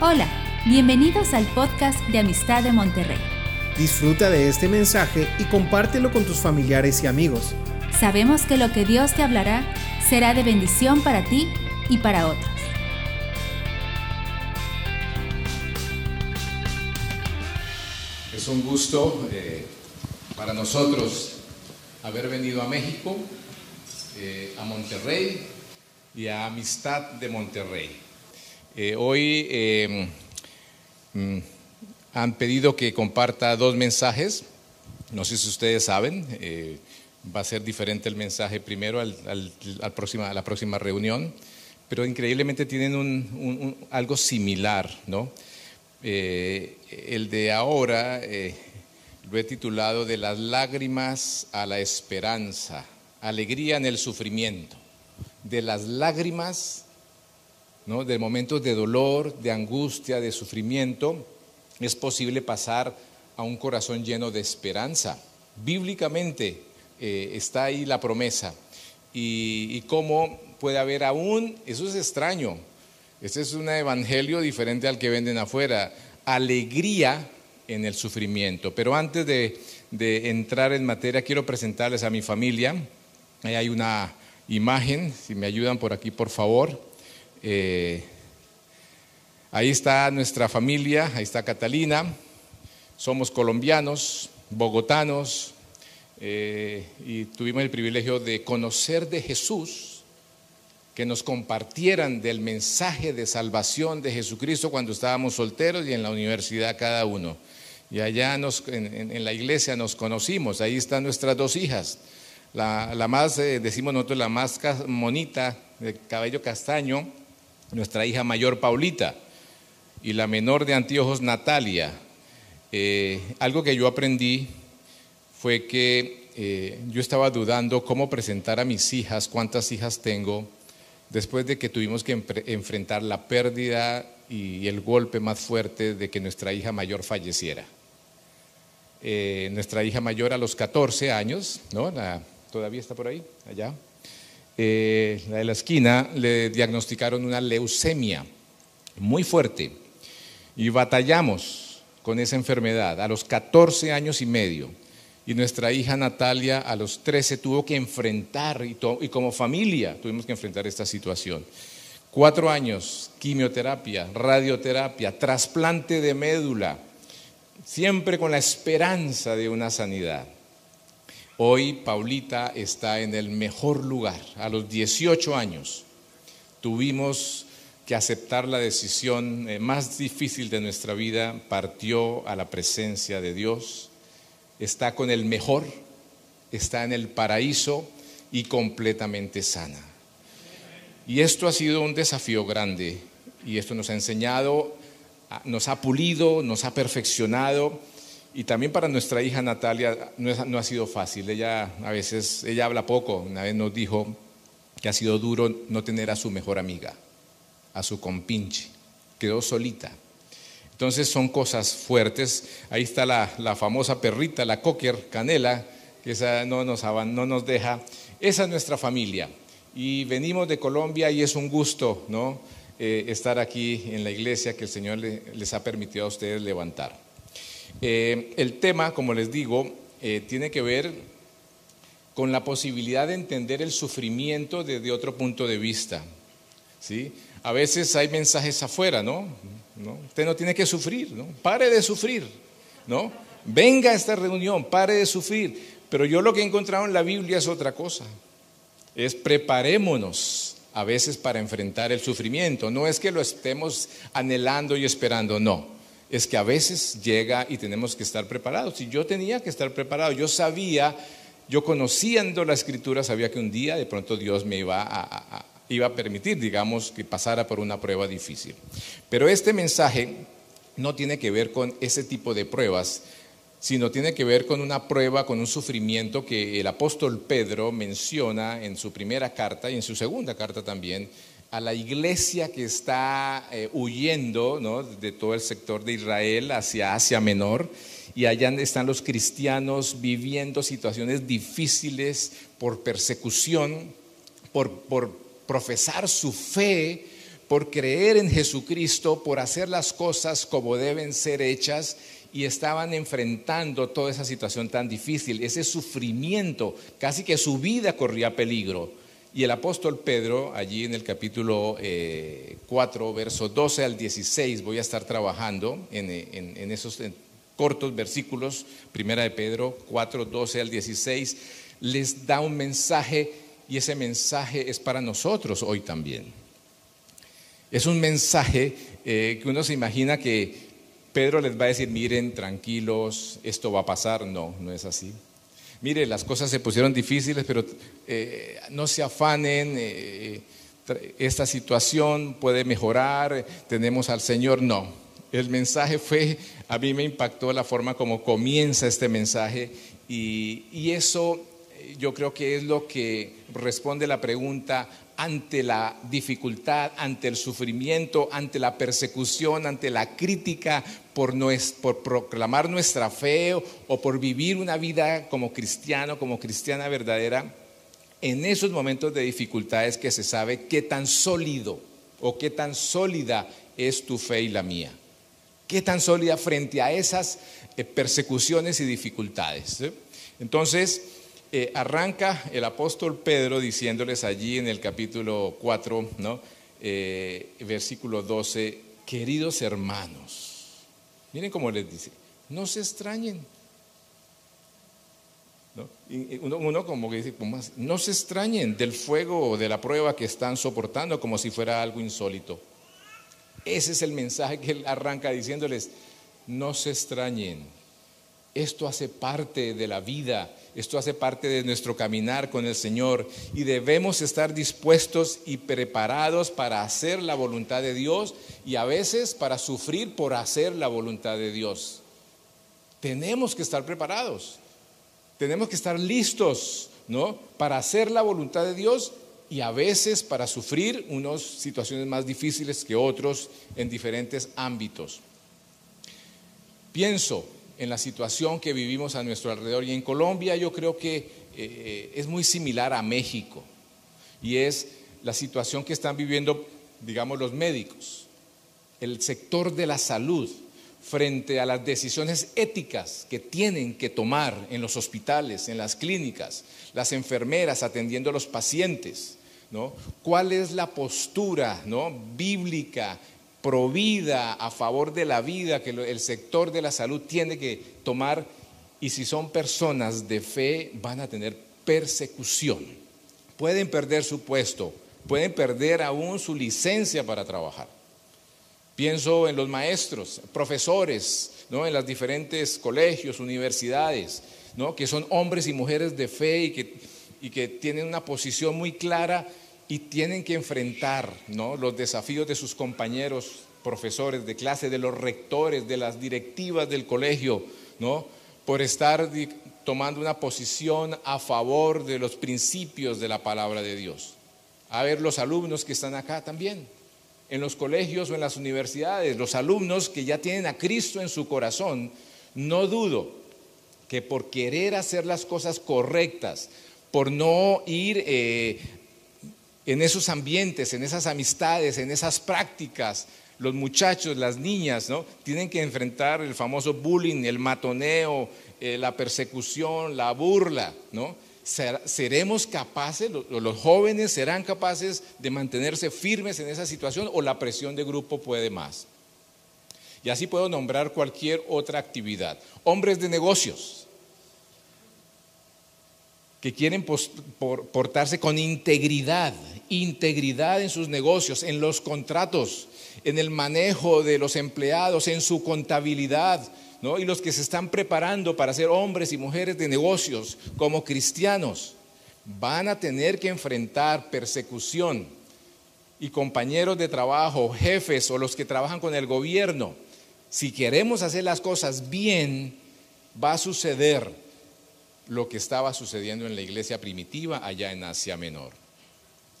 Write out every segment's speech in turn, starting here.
Hola, bienvenidos al podcast de Amistad de Monterrey. Disfruta de este mensaje y compártelo con tus familiares y amigos. Sabemos que lo que Dios te hablará será de bendición para ti y para otros. Es un gusto eh, para nosotros haber venido a México, eh, a Monterrey y a Amistad de Monterrey. Eh, hoy eh, mm, han pedido que comparta dos mensajes. No sé si ustedes saben, eh, va a ser diferente el mensaje primero al, próxima, a la próxima reunión, pero increíblemente tienen algo similar, ¿no? el de ahora lo he titulado De las lágrimas a la esperanza, alegría en el sufrimiento. De las lágrimas de momentos de dolor, de angustia, de sufrimiento, es posible pasar a un corazón lleno de esperanza. Bíblicamente eh, está ahí la promesa. Y, cómo puede haber aún, eso es extraño, este es un evangelio diferente al que venden afuera, alegría en el sufrimiento. Pero antes de, de entrar en materia, quiero presentarles a mi familia. Ahí hay una imagen, si me ayudan por aquí, por favor. Eh, ahí está nuestra familia, ahí está Catalina, somos colombianos, bogotanos, eh, y tuvimos el privilegio de conocer de Jesús, que nos compartieran del mensaje de salvación de Jesucristo cuando estábamos solteros y en la universidad cada uno. Y allá en, la iglesia nos conocimos, ahí están nuestras dos hijas. La, más, eh, decimos nosotros, la más monita, de cabello castaño, nuestra hija mayor Paulita y la menor de anteojos Natalia. Eh, algo que yo aprendí fue que eh, yo estaba dudando cómo presentar a mis hijas, cuántas hijas tengo, después de que tuvimos que enfrentar la pérdida y el golpe más fuerte de que nuestra hija mayor falleciera. Eh, nuestra hija mayor a los 14 años, ¿no? todavía está por ahí, allá, eh, la de la esquina, le diagnosticaron una leucemia muy fuerte y batallamos con esa enfermedad a los 14 años y medio. Y nuestra hija Natalia a los 13 tuvo que enfrentar, y, y como familia tuvimos que enfrentar esta situación. Cuatro años, quimioterapia, radioterapia, trasplante de médula, siempre con la esperanza de una sanidad. Hoy Paulita está en el mejor lugar. A los 18 años tuvimos que aceptar la decisión eh, más difícil de nuestra vida, partió a la presencia de Dios, está con el mejor, está en el paraíso y completamente sana. Y esto ha sido un desafío grande y esto nos ha enseñado, nos ha pulido, nos ha perfeccionado y también para nuestra hija Natalia no, ha sido fácil. Ella a veces, ella habla poco. Una vez nos dijo que ha sido duro no tener a su mejor amiga, a su compinche. Quedó solita. Entonces son cosas fuertes. Ahí está la, famosa perrita, la cocker canela, que esa no nos, no nos deja. Esa es nuestra familia. Y venimos de Colombia y es un gusto ¿no? Eh, estar aquí en la iglesia que el Señor les ha permitido a ustedes levantar. Eh, el tema, como les digo, eh, tiene que ver con la posibilidad de entender el sufrimiento desde otro punto de vista. ¿sí? A veces hay mensajes afuera, ¿no? Usted no tiene que sufrir, ¿no? Pare de sufrir, ¿no? Venga a esta reunión, pare de sufrir. Pero yo lo que he encontrado en la Biblia es otra cosa. Es preparémonos a veces para enfrentar el sufrimiento. No es que lo estemos anhelando y esperando, no es que a veces llega y tenemos que estar preparados. Y yo tenía que estar preparado, yo sabía, yo conociendo la escritura, sabía que un día de pronto Dios me iba a, iba a permitir, digamos, que pasara por una prueba difícil. Pero este mensaje no tiene que ver con ese tipo de pruebas, sino tiene que ver con una prueba, con un sufrimiento que el apóstol Pedro menciona en su primera carta y en su segunda carta también, a la iglesia que está eh, huyendo de todo el sector de Israel hacia Asia Menor. Y allá están los cristianos viviendo situaciones difíciles por persecución, por, por profesar su fe, por creer en Jesucristo, por hacer las cosas como deben ser hechas. Y estaban enfrentando toda esa situación tan difícil, ese sufrimiento, casi que su vida corría peligro. Y el apóstol Pedro, allí en el capítulo 4, eh, verso 12 al 16, voy a estar trabajando en, esos cortos versículos, primera de Pedro 4, 12 al 16, les da un mensaje y ese mensaje es para nosotros hoy también. Es un mensaje eh, que uno se imagina que Pedro les va a decir, miren, tranquilos, esto va a pasar. No, no es así. Mire, las cosas se pusieron difíciles, pero eh, no se afanen, eh, esta situación puede mejorar, tenemos al Señor. No, el mensaje fue, a mí me impactó la forma como comienza este mensaje y, y eso yo creo que es lo que responde la pregunta, ante la dificultad, ante el sufrimiento, ante la persecución, ante la crítica por, proclamar nuestra fe o por vivir una vida como cristiano, como cristiana verdadera, en esos momentos de dificultades que se sabe qué tan sólido o qué tan sólida es tu fe y la mía. Qué tan sólida frente a esas eh, persecuciones y dificultades. Entonces, eh, arranca el apóstol Pedro diciéndoles allí en el capítulo 4, ¿no? Eh, versículo 12, queridos hermanos, miren cómo les dice, no se extrañen. uno, como que dice, no se extrañen del fuego o de la prueba que están soportando como si fuera algo insólito. Ese es el mensaje que él arranca diciéndoles, no se extrañen. Esto hace parte de la vida esto hace parte de nuestro caminar con el Señor y debemos estar dispuestos y preparados para hacer la voluntad de Dios y a veces para sufrir por hacer la voluntad de Dios. Tenemos que estar preparados. Tenemos que estar listos, ¿no? Para hacer la voluntad de Dios y a veces para sufrir unas situaciones más difíciles que otros en diferentes ámbitos. Pienso en la situación que vivimos a nuestro alrededor. Y en Colombia yo creo que eh, es muy similar a México. Y es la situación que están viviendo, digamos, los médicos, el sector de la salud, frente a las decisiones éticas que tienen que tomar en los hospitales, en las clínicas, las enfermeras atendiendo a los pacientes. ¿no? ¿Cuál es la postura ¿no? bíblica provida a favor de la vida que el sector de la salud tiene que tomar y si son personas de fe van a tener persecución. Pueden perder su puesto, pueden perder aún su licencia para trabajar. Pienso en los maestros, profesores, ¿no? en los diferentes colegios, universidades, ¿no? que son hombres y mujeres de fe y que, y que tienen una posición muy clara y tienen que enfrentar ¿no? los desafíos de sus compañeros profesores de clase, de los rectores, de las directivas del colegio, ¿no? por estar tomando una posición a favor de los principios de la palabra de Dios. A ver los alumnos que están acá también, en los colegios o en las universidades, los alumnos que ya tienen a Cristo en su corazón, no dudo que por querer hacer las cosas correctas, por no ir eh, en esos ambientes, en esas amistades, en esas prácticas, los muchachos, las niñas, ¿no? Tienen que enfrentar el famoso bullying, el matoneo, eh, la persecución, la burla, ¿no? ¿Seremos capaces, los jóvenes serán capaces de mantenerse firmes en esa situación o la presión de grupo puede más? Y así puedo nombrar cualquier otra actividad. Hombres de negocios, que quieren portarse con integridad, integridad en sus negocios, en los contratos, en el manejo de los empleados, en su contabilidad, ¿no? y los que se están preparando para ser hombres y mujeres de negocios como cristianos, van a tener que enfrentar persecución y compañeros de trabajo, jefes o los que trabajan con el gobierno. Si queremos hacer las cosas bien, va a suceder lo que estaba sucediendo en la iglesia primitiva allá en Asia Menor.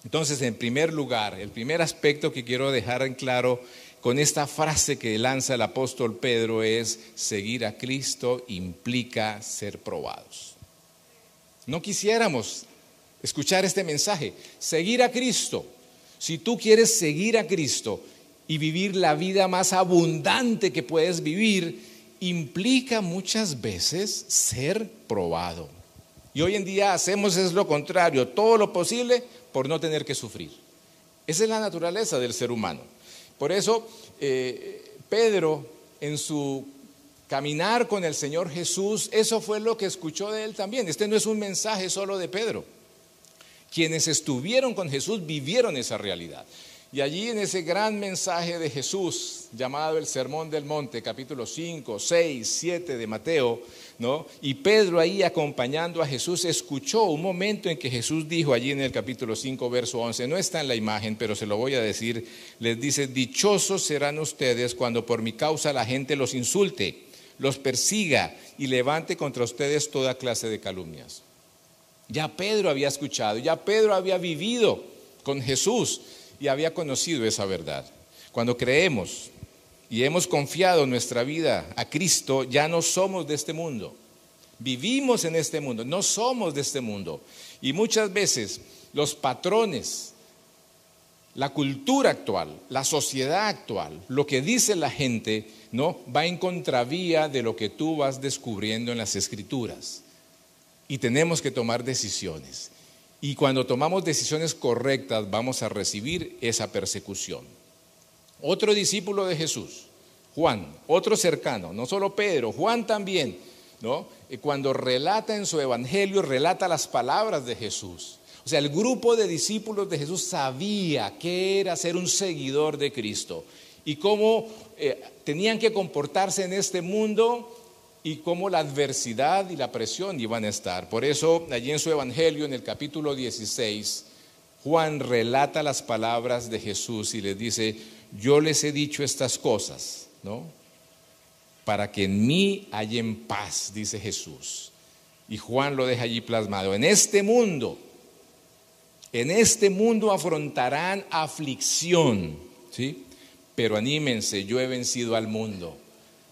Entonces, en primer lugar, el primer aspecto que quiero dejar en claro con esta frase que lanza el apóstol Pedro es, seguir a Cristo implica ser probados. No quisiéramos escuchar este mensaje, seguir a Cristo, Si tú quieres seguir a Cristo y vivir la vida más abundante que puedes vivir, implica muchas veces ser probado. Y hoy en día hacemos es lo contrario, todo lo posible por no tener que sufrir. Esa es la naturaleza del ser humano. Por eso eh, Pedro en su caminar con el Señor Jesús, eso fue lo que escuchó de él también. Este no es un mensaje solo de Pedro. Quienes estuvieron con Jesús vivieron esa realidad. Y allí en ese gran mensaje de Jesús, llamado el Sermón del Monte, capítulo 5, 6, 7 de Mateo, ¿no? Y Pedro ahí acompañando a Jesús escuchó un momento en que Jesús dijo allí en el capítulo 5, verso 11, no está en la imagen, pero se lo voy a decir, les dice, dichosos serán ustedes cuando por mi causa la gente los insulte, los persiga y levante contra ustedes toda clase de calumnias. Ya Pedro había escuchado, ya Pedro había vivido con Jesús y había conocido esa verdad. Cuando creemos y hemos confiado nuestra vida a Cristo, ya no somos de este mundo. Vivimos en este mundo, no somos de este mundo. Y muchas veces los patrones, la cultura actual, la sociedad actual, lo que dice la gente, no va en contravía de lo que tú vas descubriendo en las escrituras. Y tenemos que tomar decisiones. Y cuando tomamos decisiones correctas vamos a recibir esa persecución. Otro discípulo de Jesús, Juan, otro cercano, no solo Pedro, Juan también, ¿no? Cuando relata en su evangelio, relata las palabras de Jesús. O sea, el grupo de discípulos de Jesús sabía que era ser un seguidor de Cristo y cómo eh, tenían que comportarse en este mundo y cómo la adversidad y la presión iban a estar. Por eso, allí en su Evangelio, en el capítulo 16, Juan relata las palabras de Jesús y les dice, yo les he dicho estas cosas, ¿no? Para que en mí en paz, dice Jesús. Y Juan lo deja allí plasmado. En este mundo, en este mundo afrontarán aflicción, ¿sí? Pero anímense, yo he vencido al mundo.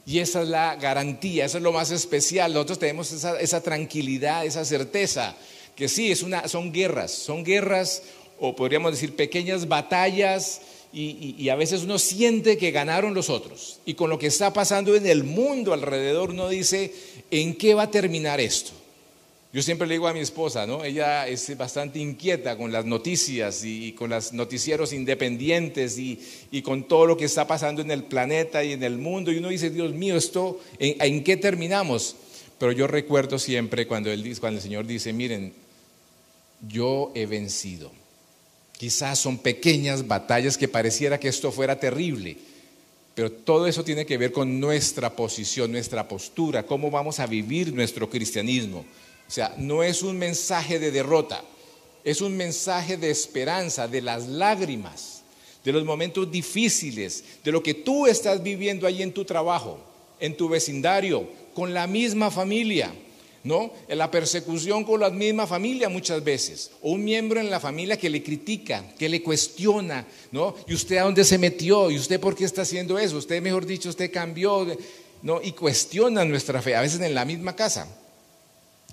Y esa es la garantía, eso es lo más especial. Nosotros tenemos esa, tranquilidad, esa certeza, que sí, es una, son guerras, son guerras o podríamos decir pequeñas batallas y, y, a veces uno siente que ganaron los otros. Y con lo que está pasando en el mundo alrededor, uno dice, ¿en qué va a terminar esto? Yo siempre le digo a mi esposa, ¿no? Ella es bastante inquieta con las noticias y, con los noticieros independientes y, con todo lo que está pasando en el planeta y en el mundo. Y uno dice, Dios mío, ¿esto en, qué terminamos? Pero yo recuerdo siempre cuando, él, cuando el Señor dice, miren, yo he vencido. Quizás son pequeñas batallas que pareciera que esto fuera terrible, pero todo eso tiene que ver con nuestra posición, nuestra postura, cómo vamos a vivir nuestro cristianismo. O sea, no es un mensaje de derrota, es un mensaje de esperanza, de las lágrimas, de los momentos difíciles, de lo que tú estás viviendo ahí en tu trabajo, en tu vecindario, con la misma familia. ¿No? En la persecución con la misma familia muchas veces, o un miembro en la familia que le critica, que le cuestiona, ¿no? ¿Y usted a dónde se metió? ¿Y usted por qué está haciendo eso? Usted, mejor dicho, usted cambió, ¿no? Y cuestiona nuestra fe, a veces en la misma casa.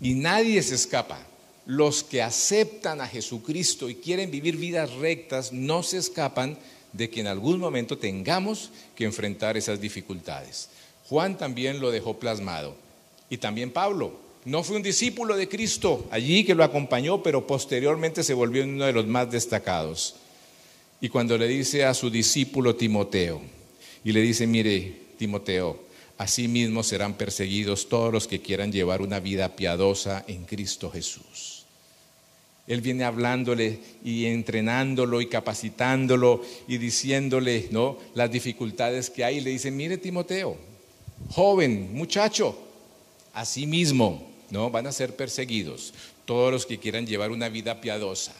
Y nadie se escapa. Los que aceptan a Jesucristo y quieren vivir vidas rectas no se escapan de que en algún momento tengamos que enfrentar esas dificultades. Juan también lo dejó plasmado. Y también Pablo. No fue un discípulo de Cristo allí que lo acompañó, pero posteriormente se volvió uno de los más destacados. Y cuando le dice a su discípulo Timoteo, y le dice, mire, Timoteo, Asimismo serán perseguidos todos los que quieran llevar una vida piadosa en Cristo Jesús. Él viene hablándole y entrenándolo y capacitándolo y diciéndole, ¿no? las dificultades que hay. le dice, "Mire Timoteo, joven, muchacho, asimismo, ¿no? Van a ser perseguidos todos los que quieran llevar una vida piadosa."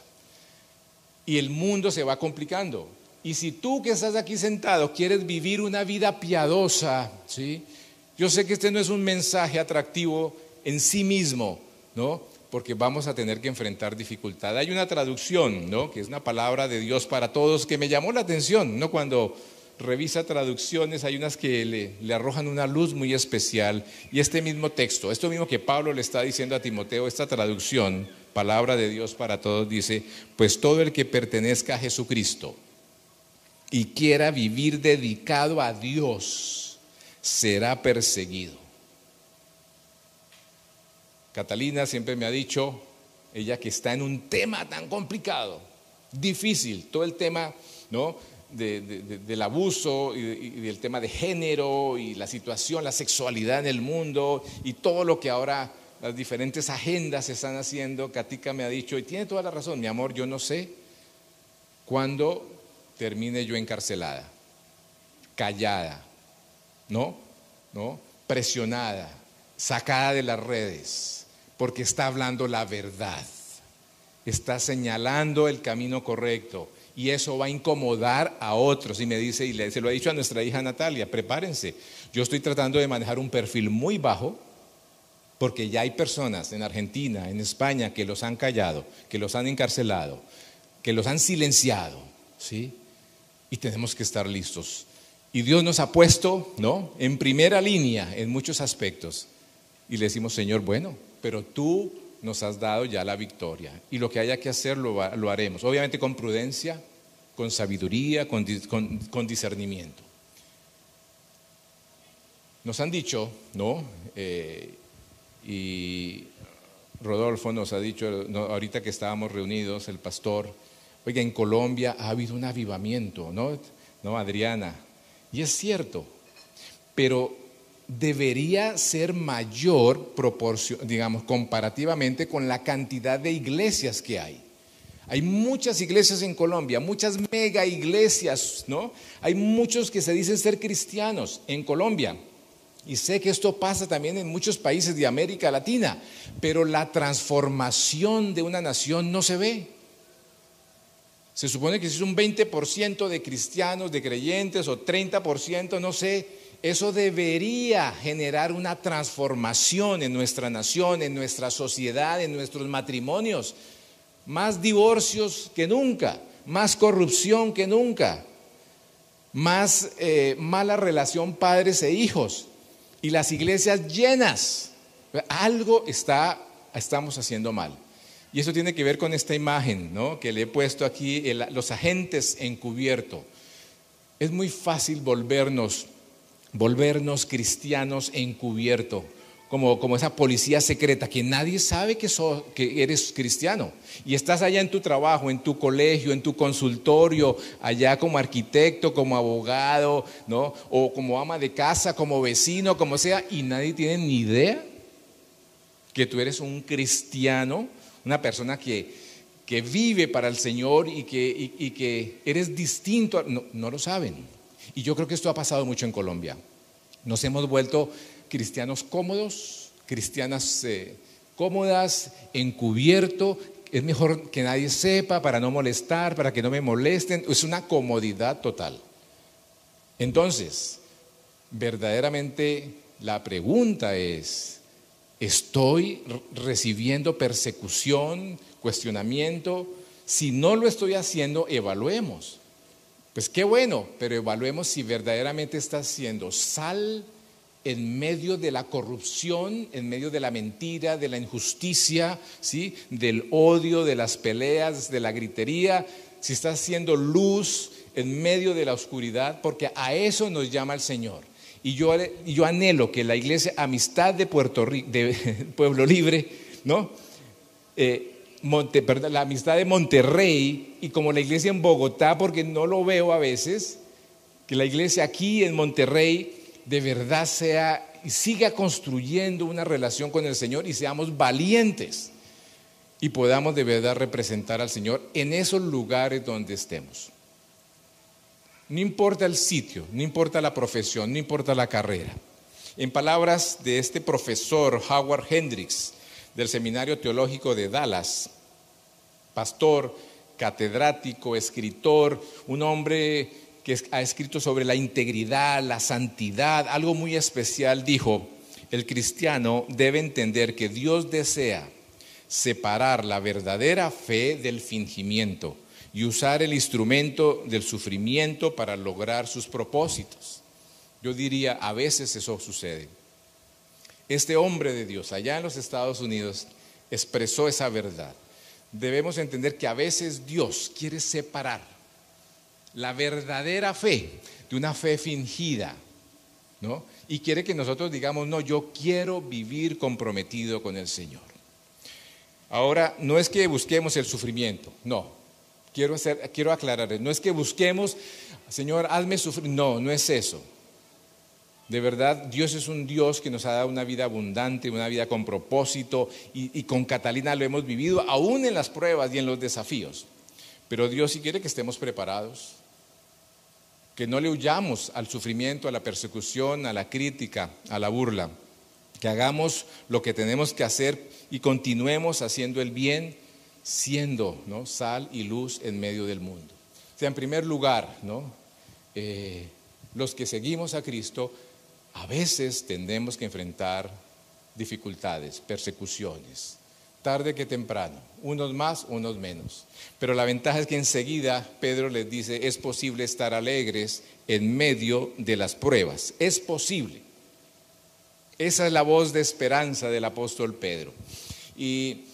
Y el mundo se va complicando. Y si tú que estás aquí sentado quieres vivir una vida piadosa, ¿sí? Yo sé que este no es un mensaje atractivo en sí mismo, ¿no? Porque vamos a tener que enfrentar dificultad. Hay una traducción, ¿no? Que es una palabra de Dios para todos que me llamó la atención, ¿no? Cuando revisa traducciones, hay unas que le, le, arrojan una luz muy especial. Y este mismo texto, esto mismo que Pablo le está diciendo a Timoteo, esta traducción palabra de Dios para todos dice, pues todo el que pertenezca a Jesucristo y quiera vivir dedicado a Dios será perseguido. Catalina siempre me ha dicho, ella que está en un tema tan complicado, difícil, todo el tema ¿no? del abuso y, del tema de género y la situación, la sexualidad en el mundo y todo lo que ahora las diferentes agendas están haciendo. Katika me ha dicho, y tiene toda la razón, mi amor, yo no sé cuándo termine yo encarcelada, callada, ¿no? ¿No? Presionada, sacada de las redes, porque está hablando la verdad, está señalando el camino correcto y eso va a incomodar a otros. Y me dice, y se lo ha dicho a nuestra hija Natalia, prepárense, yo estoy tratando de manejar un perfil muy bajo, porque ya hay personas en Argentina, en España, que los han callado, que los han encarcelado, que los han silenciado, ¿sí? Y tenemos que estar listos. Y Dios nos ha puesto, ¿no? En primera línea en muchos aspectos. Y le decimos, Señor, bueno, pero tú nos has dado ya la victoria. Y lo que haya que hacer lo, haremos. Obviamente con prudencia, con sabiduría, con, discernimiento. Nos han dicho, ¿no? Eh, y Rodolfo nos ha dicho, ahorita que estábamos reunidos, el pastor, oiga, en Colombia ha habido un avivamiento, ¿no? ¿No, Adriana? Y es cierto, pero debería ser mayor proporción, digamos, comparativamente con la cantidad de iglesias que hay. Hay muchas iglesias en Colombia, muchas mega iglesias, ¿no? Hay muchos que se dicen ser cristianos en Colombia. Y sé que esto pasa también en muchos países de América Latina, pero la transformación de una nación no se ve. Se supone que si es un 20% de cristianos, de creyentes o 30%, no sé, eso debería generar una transformación en nuestra nación, en nuestra sociedad, en nuestros matrimonios. Más divorcios que nunca, más corrupción que nunca, más eh, mala relación padres e hijos y las iglesias llenas. Algo está, estamos haciendo mal. Y eso tiene que ver con esta imagen ¿no? que le he puesto aquí, los agentes encubierto. Es muy fácil volvernos volvernos cristianos encubierto, como, como esa policía secreta, que nadie sabe que, que eres cristiano. Y estás allá en tu trabajo, en tu colegio, en tu consultorio, allá como arquitecto, como abogado, ¿no? O como ama de casa, como vecino, como sea, y nadie tiene ni idea que tú eres un cristiano, una persona que, que vive para el Señor y que, y, que eres distinto. No, no lo saben. Y yo creo que esto ha pasado mucho en Colombia. Nos hemos vuelto cristianos cómodos, cristianas eh, cómodas, encubierto. Es mejor que nadie sepa para no molestar, para que no me molesten. Es una comodidad total. Entonces, verdaderamente la pregunta es, ¿estoy recibiendo persecución, cuestionamiento? Si no lo estoy haciendo, evaluemos. Pues qué bueno, pero evaluemos si verdaderamente está siendo sal en medio de la corrupción, en medio de la mentira, de la injusticia, ¿sí? del odio, de las peleas, de la gritería, si está siendo luz en medio de la oscuridad, porque a eso nos llama el Señor. Y yo, yo anhelo que la iglesia Amistad de, Puerto de Pueblo Libre, ¿no? Eh, la amistad de Monterrey y como la iglesia en Bogotá, porque no lo veo a veces, que la iglesia aquí en Monterrey de verdad sea y siga construyendo una relación con el Señor y seamos valientes y podamos de verdad representar al Señor en esos lugares donde estemos. No importa el sitio, no importa la profesión, no importa la carrera. En palabras de este profesor Howard Hendricks, del Seminario Teológico de Dallas, pastor, catedrático, escritor, un hombre que ha escrito sobre la integridad, la santidad, algo muy especial, dijo, el cristiano debe entender que Dios desea separar la verdadera fe del fingimiento y usar el instrumento del sufrimiento para lograr sus propósitos. Yo diría, a veces eso sucede. Este hombre de Dios allá en los Estados Unidos expresó esa verdad. debemos entender que a veces Dios quiere separar la verdadera fe de una fe fingida, ¿no? Y quiere que nosotros digamos, no, yo quiero vivir comprometido con el Señor. Ahora, no es que busquemos el sufrimiento, no. Quiero, hacer, quiero aclarar, no es que busquemos, Señor, hazme sufrir, no, no es eso. De verdad, Dios es un Dios que nos ha dado una vida abundante, una vida con propósito y, con Catalina lo hemos vivido aún en las pruebas y en los desafíos. Pero Dios sí quiere que estemos preparados, que no le huyamos al sufrimiento, a la persecución, a la crítica, a la burla, que hagamos lo que tenemos que hacer y continuemos haciendo el bien, siendo ¿no? sal y luz en medio del mundo. O sea, en primer lugar, ¿no? Eh, los que seguimos a Cristo, a veces tendemos que enfrentar dificultades, persecuciones, tarde que temprano, unos más, unos menos. Pero la ventaja es que enseguida Pedro les dice, es posible estar alegres en medio de las pruebas, es posible. Esa es la voz de esperanza del apóstol Pedro. Y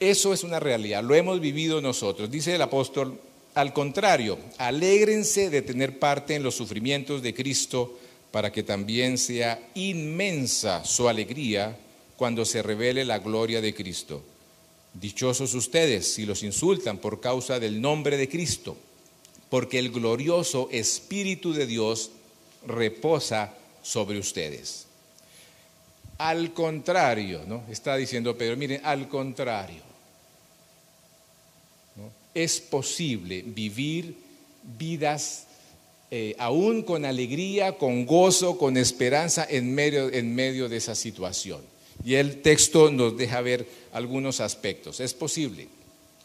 eso es una realidad, lo hemos vivido nosotros. Dice el apóstol, al contrario, alégrense de tener parte en los sufrimientos de Cristo para que también sea inmensa su alegría cuando se revele la gloria de Cristo. Dichosos ustedes si los insultan por causa del nombre de Cristo, porque el glorioso Espíritu de Dios reposa sobre ustedes. Al contrario, ¿no? Está diciendo Pedro, miren, al contrario. Es posible vivir vidas eh, aún con alegría, con gozo, con esperanza en medio, en medio de esa situación. Y el texto nos deja ver algunos aspectos. Es posible.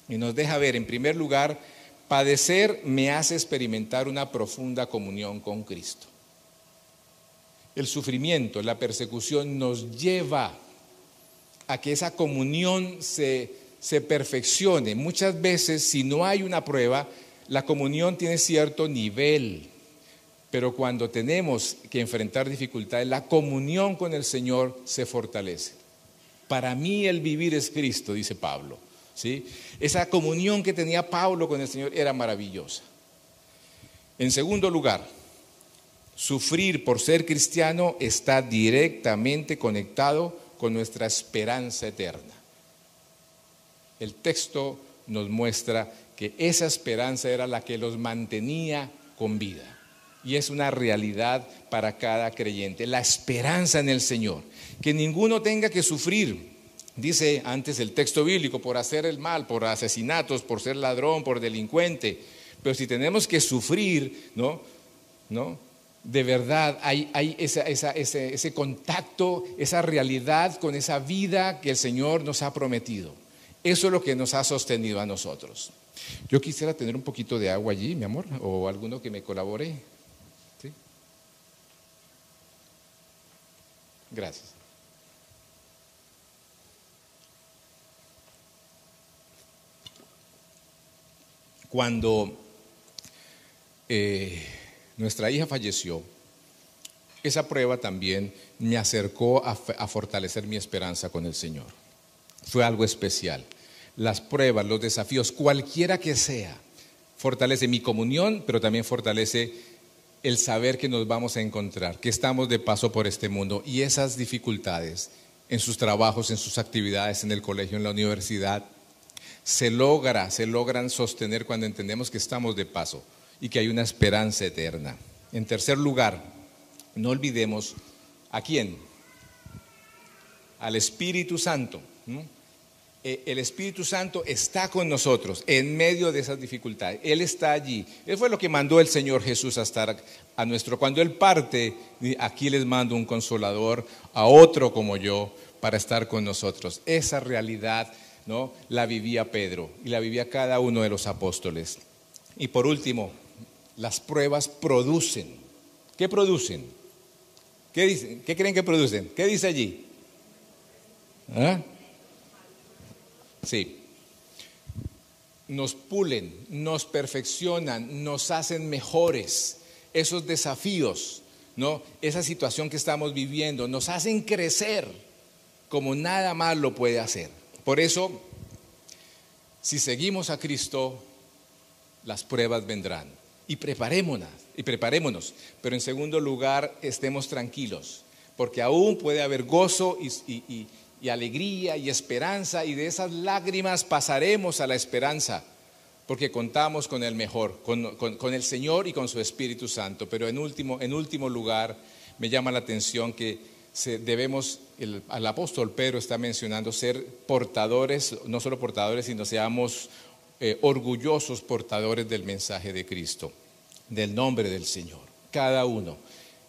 Y nos deja ver, en primer lugar, padecer me hace experimentar una profunda comunión con Cristo. El sufrimiento, la persecución nos lleva a que esa comunión se, se perfeccione. Muchas veces, si no hay una prueba, la comunión tiene cierto nivel, pero cuando tenemos que enfrentar dificultades, la comunión con el Señor se fortalece. Para mí el vivir es Cristo, dice Pablo. ¿sí? Esa comunión que tenía Pablo con el Señor era maravillosa. En segundo lugar, sufrir por ser cristiano está directamente conectado con nuestra esperanza eterna. El texto nos muestra que esa esperanza era la que los mantenía con vida y es una realidad para cada creyente. La esperanza en el Señor. Que ninguno tenga que sufrir, dice antes el texto bíblico, por hacer el mal, por asesinatos, por ser ladrón, por delincuente. Pero si tenemos que sufrir, ¿no? ¿No? De verdad hay, ese contacto, esa realidad con esa vida que el Señor nos ha prometido. Eso es lo que nos ha sostenido a nosotros. Yo quisiera tener un poquito de agua allí, mi amor, o alguno que me colabore. Gracias. Cuando eh, nuestra hija falleció, esa prueba también me acercó a, a fortalecer mi esperanza con el Señor. Fue algo especial. Las pruebas, los desafíos, cualquiera que sea, fortalece mi comunión, pero también fortalece el saber que nos vamos a encontrar, que estamos de paso por este mundo y esas dificultades en sus trabajos, en sus actividades, en el colegio, en la universidad, se logra, se logran sostener cuando entendemos que estamos de paso y que hay una esperanza eterna. En tercer lugar, no olvidemos a quién, al Espíritu Santo. Eh, el Espíritu Santo está con nosotros en medio de esas dificultades. Él está allí. Él fue lo que mandó el Señor Jesús a estar a nuestro. Cuando Él parte, aquí les mando un consolador a otro como yo para estar con nosotros. Esa realidad ¿no? la vivía Pedro y la vivía cada uno de los apóstoles. Y por último, las pruebas producen. ¿Qué producen? ¿Qué, dicen? ¿Qué creen que producen? ¿Qué dice allí? ¿Ah? Sí. Nos pulen, nos perfeccionan, nos hacen mejores. Esos desafíos, ¿no? Esa situación que estamos viviendo, nos hacen crecer como nada más lo puede hacer. Por eso, Si seguimos a Cristo, las pruebas vendrán. Y preparémonos, y preparémonos. Pero en segundo lugar, estemos tranquilos, porque aún puede haber gozo y, alegría y esperanza, y de esas lágrimas pasaremos a la esperanza, porque contamos con el mejor, con, el Señor y con su Espíritu Santo. Pero en último, en último lugar, me llama la atención que debemos, el, el apóstol Pedro está mencionando ser portadores, no solo portadores, sino seamos eh, orgullosos portadores del mensaje de Cristo, del nombre del Señor. Cada uno,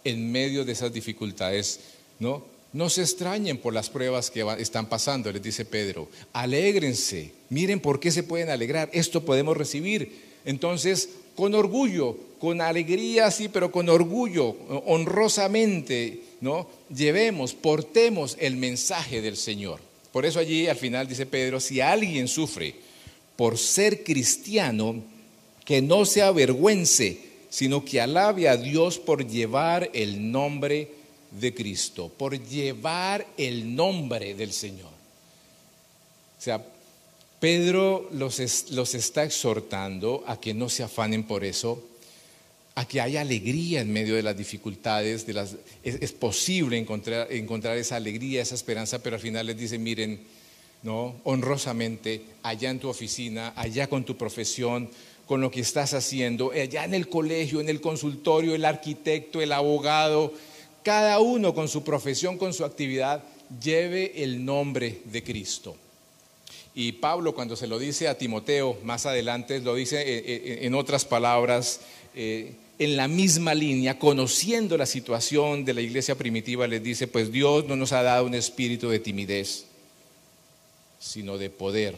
en medio de esas dificultades, ¿no? No se extrañen por las pruebas que están pasando, les dice Pedro. Alégrense, miren por qué se pueden alegrar. Esto podemos recibir. Entonces, con orgullo, con alegría, sí, pero con orgullo, honrosamente, ¿no? Llevemos, portemos el mensaje del Señor. Por eso allí al final dice Pedro, si alguien sufre por ser cristiano, que no se avergüence, sino que alabe a Dios por llevar el nombre de Cristo, por llevar el nombre del Señor. O sea, Pedro los, los está exhortando a que no se afanen por eso, a que haya alegría en medio de las dificultades, de las, es, posible encontrar, encontrar esa alegría, esa esperanza, pero al final les dice, miren, ¿no? honrosamente allá en tu oficina, allá con tu profesión, con lo que estás haciendo, allá en el colegio, en el consultorio, el arquitecto, el abogado, cada uno con su profesión, con su actividad, lleve el nombre de Cristo. Y Pablo cuando se lo dice a Timoteo más adelante, lo dice eh, eh, en otras palabras, eh, en la misma línea, conociendo la situación de la iglesia primitiva, les dice, pues Dios no nos ha dado un espíritu de timidez, sino de poder,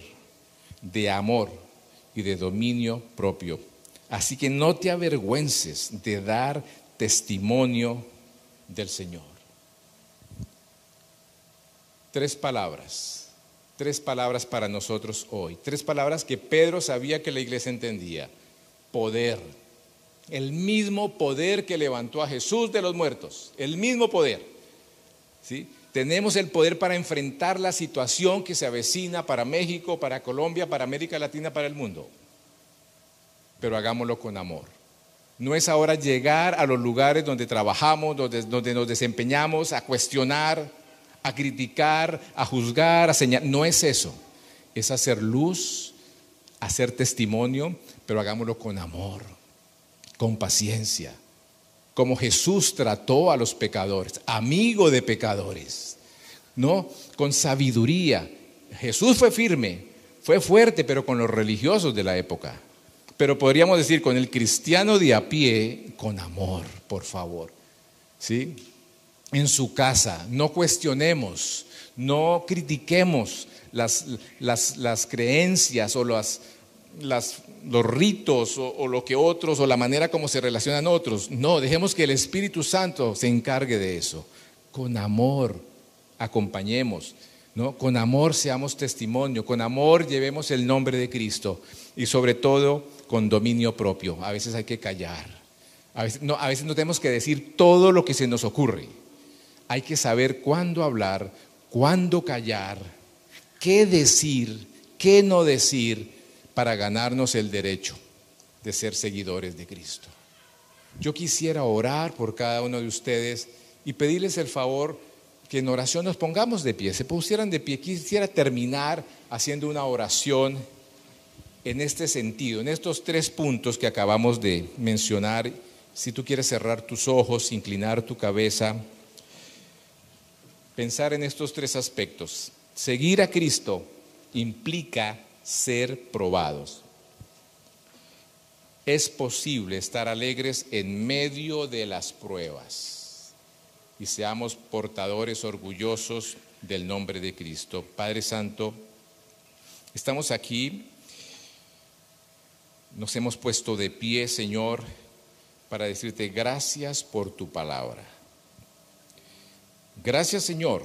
de amor y de dominio propio. Así que no te avergüences de dar testimonio del Señor. Tres palabras, tres palabras para nosotros hoy, tres palabras que Pedro sabía que la iglesia entendía. Poder, el mismo poder que levantó a Jesús de los muertos, el mismo poder. ¿Sí? Tenemos el poder para enfrentar la situación que se avecina para México, para Colombia, para América Latina, para el mundo. Pero hagámoslo con amor. No es ahora llegar a los lugares donde trabajamos, donde, nos desempeñamos, a cuestionar, a criticar, a juzgar, a señalar. No es eso. Es hacer luz, hacer testimonio, pero hagámoslo con amor, con paciencia como Jesús trató a los pecadores, amigo de pecadores, ¿no? Con sabiduría. Jesús fue firme, fue fuerte, pero con los religiosos de la época. Pero podríamos decir con el cristiano de a pie, con amor, por favor. ¿Sí? En su casa, no cuestionemos, no critiquemos las, las, las creencias o las, los ritos o, lo que otros o la manera como se relacionan otros. No, dejemos que el Espíritu Santo se encargue de eso. Con amor acompañemos, ¿no? Con amor seamos testimonio, con amor llevemos el nombre de Cristo y sobre todo con dominio propio. A veces hay que callar. A veces no, tenemos que decir todo lo que se nos ocurre. Hay que saber cuándo hablar, cuándo callar, qué decir, qué no decir para ganarnos el derecho de ser seguidores de Cristo. Yo quisiera orar por cada uno de ustedes y pedirles el favor que en oración nos pongamos de pie, se pusieran de pie. Quisiera terminar haciendo una oración en este sentido, en estos tres puntos que acabamos de mencionar. Si tú quieres cerrar tus ojos, inclinar tu cabeza, pensar en estos tres aspectos. Seguir a Cristo implica ser probados. Es posible estar alegres en medio de las pruebas y seamos portadores orgullosos del nombre de Cristo. Padre Santo, estamos aquí, nos hemos puesto de pie, Señor, para decirte gracias por tu palabra. Gracias, Señor,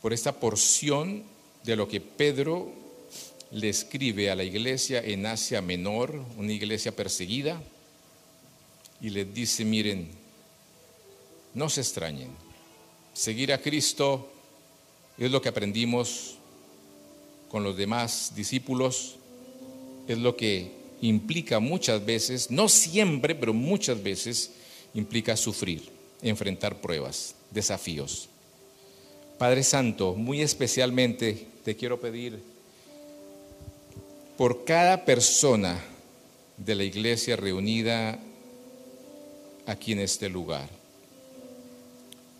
por esta porción de lo que Pedro le escribe a la iglesia en Asia Menor, una iglesia perseguida, y le dice, miren, no se extrañen, seguir a Cristo es lo que aprendimos con los demás discípulos es lo que implica muchas veces, no siempre, pero muchas veces implica sufrir, enfrentar pruebas, desafíos. Padre Santo, muy especialmente te quiero pedir por cada persona de la iglesia reunida aquí en este lugar,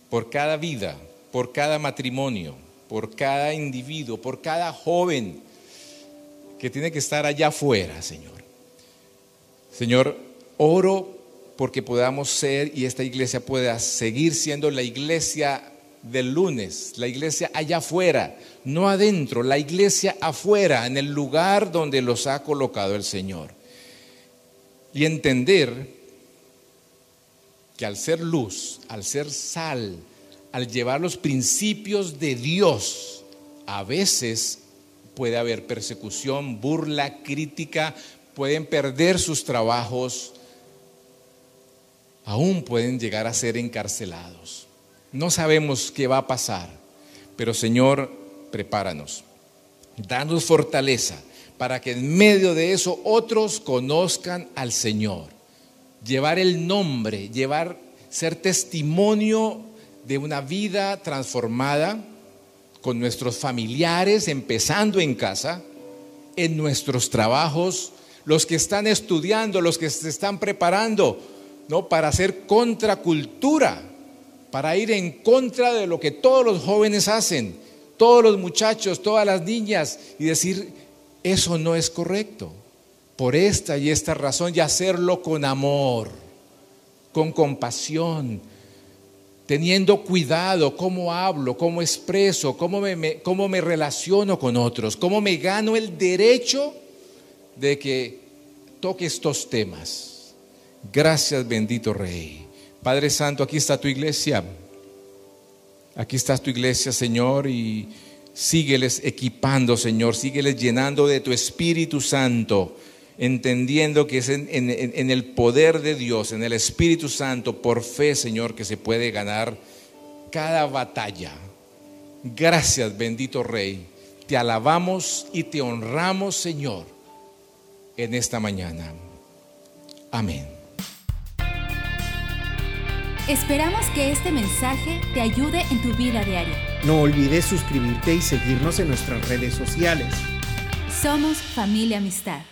por cada vida, por cada matrimonio, por cada individuo, por cada joven que tiene que estar allá afuera, Señor. Señor, oro porque podamos ser y esta iglesia pueda seguir siendo la iglesia del lunes, la iglesia allá afuera, no adentro, la iglesia afuera, en el lugar donde los ha colocado el Señor. Y entender que al ser luz, al ser sal, al llevar los principios de Dios, a veces puede haber persecución, burla, crítica, pueden perder sus trabajos, aún pueden llegar a ser encarcelados. No sabemos qué va a pasar, pero Señor, prepáranos, danos fortaleza para que en medio de eso otros conozcan al Señor. Llevar el nombre, llevar, ser testimonio de una vida transformada con nuestros familiares, empezando en casa, en nuestros trabajos, los que están estudiando, los que se están preparando, ¿no? Para hacer contracultura, para ir en contra de lo que todos los jóvenes hacen, todos los muchachos, todas las niñas, y decir, eso no es correcto, por esta y esta razón, y hacerlo con amor, con compasión, teniendo cuidado cómo hablo, cómo expreso, cómo me, cómo me relaciono con otros, cómo me gano el derecho de que toque estos temas. Gracias, bendito Rey. Padre Santo, aquí está tu iglesia. Aquí está tu iglesia, Señor, y sígueles equipando, Señor, sígueles llenando de tu Espíritu Santo entendiendo que es en, el poder de Dios, en el Espíritu Santo, por fe, Señor, que se puede ganar cada batalla. Gracias, bendito Rey. Te alabamos y te honramos, Señor, en esta mañana. Amén. Esperamos que este mensaje te ayude en tu vida diaria. No olvides suscribirte y seguirnos en nuestras redes sociales. Somos familia amistad.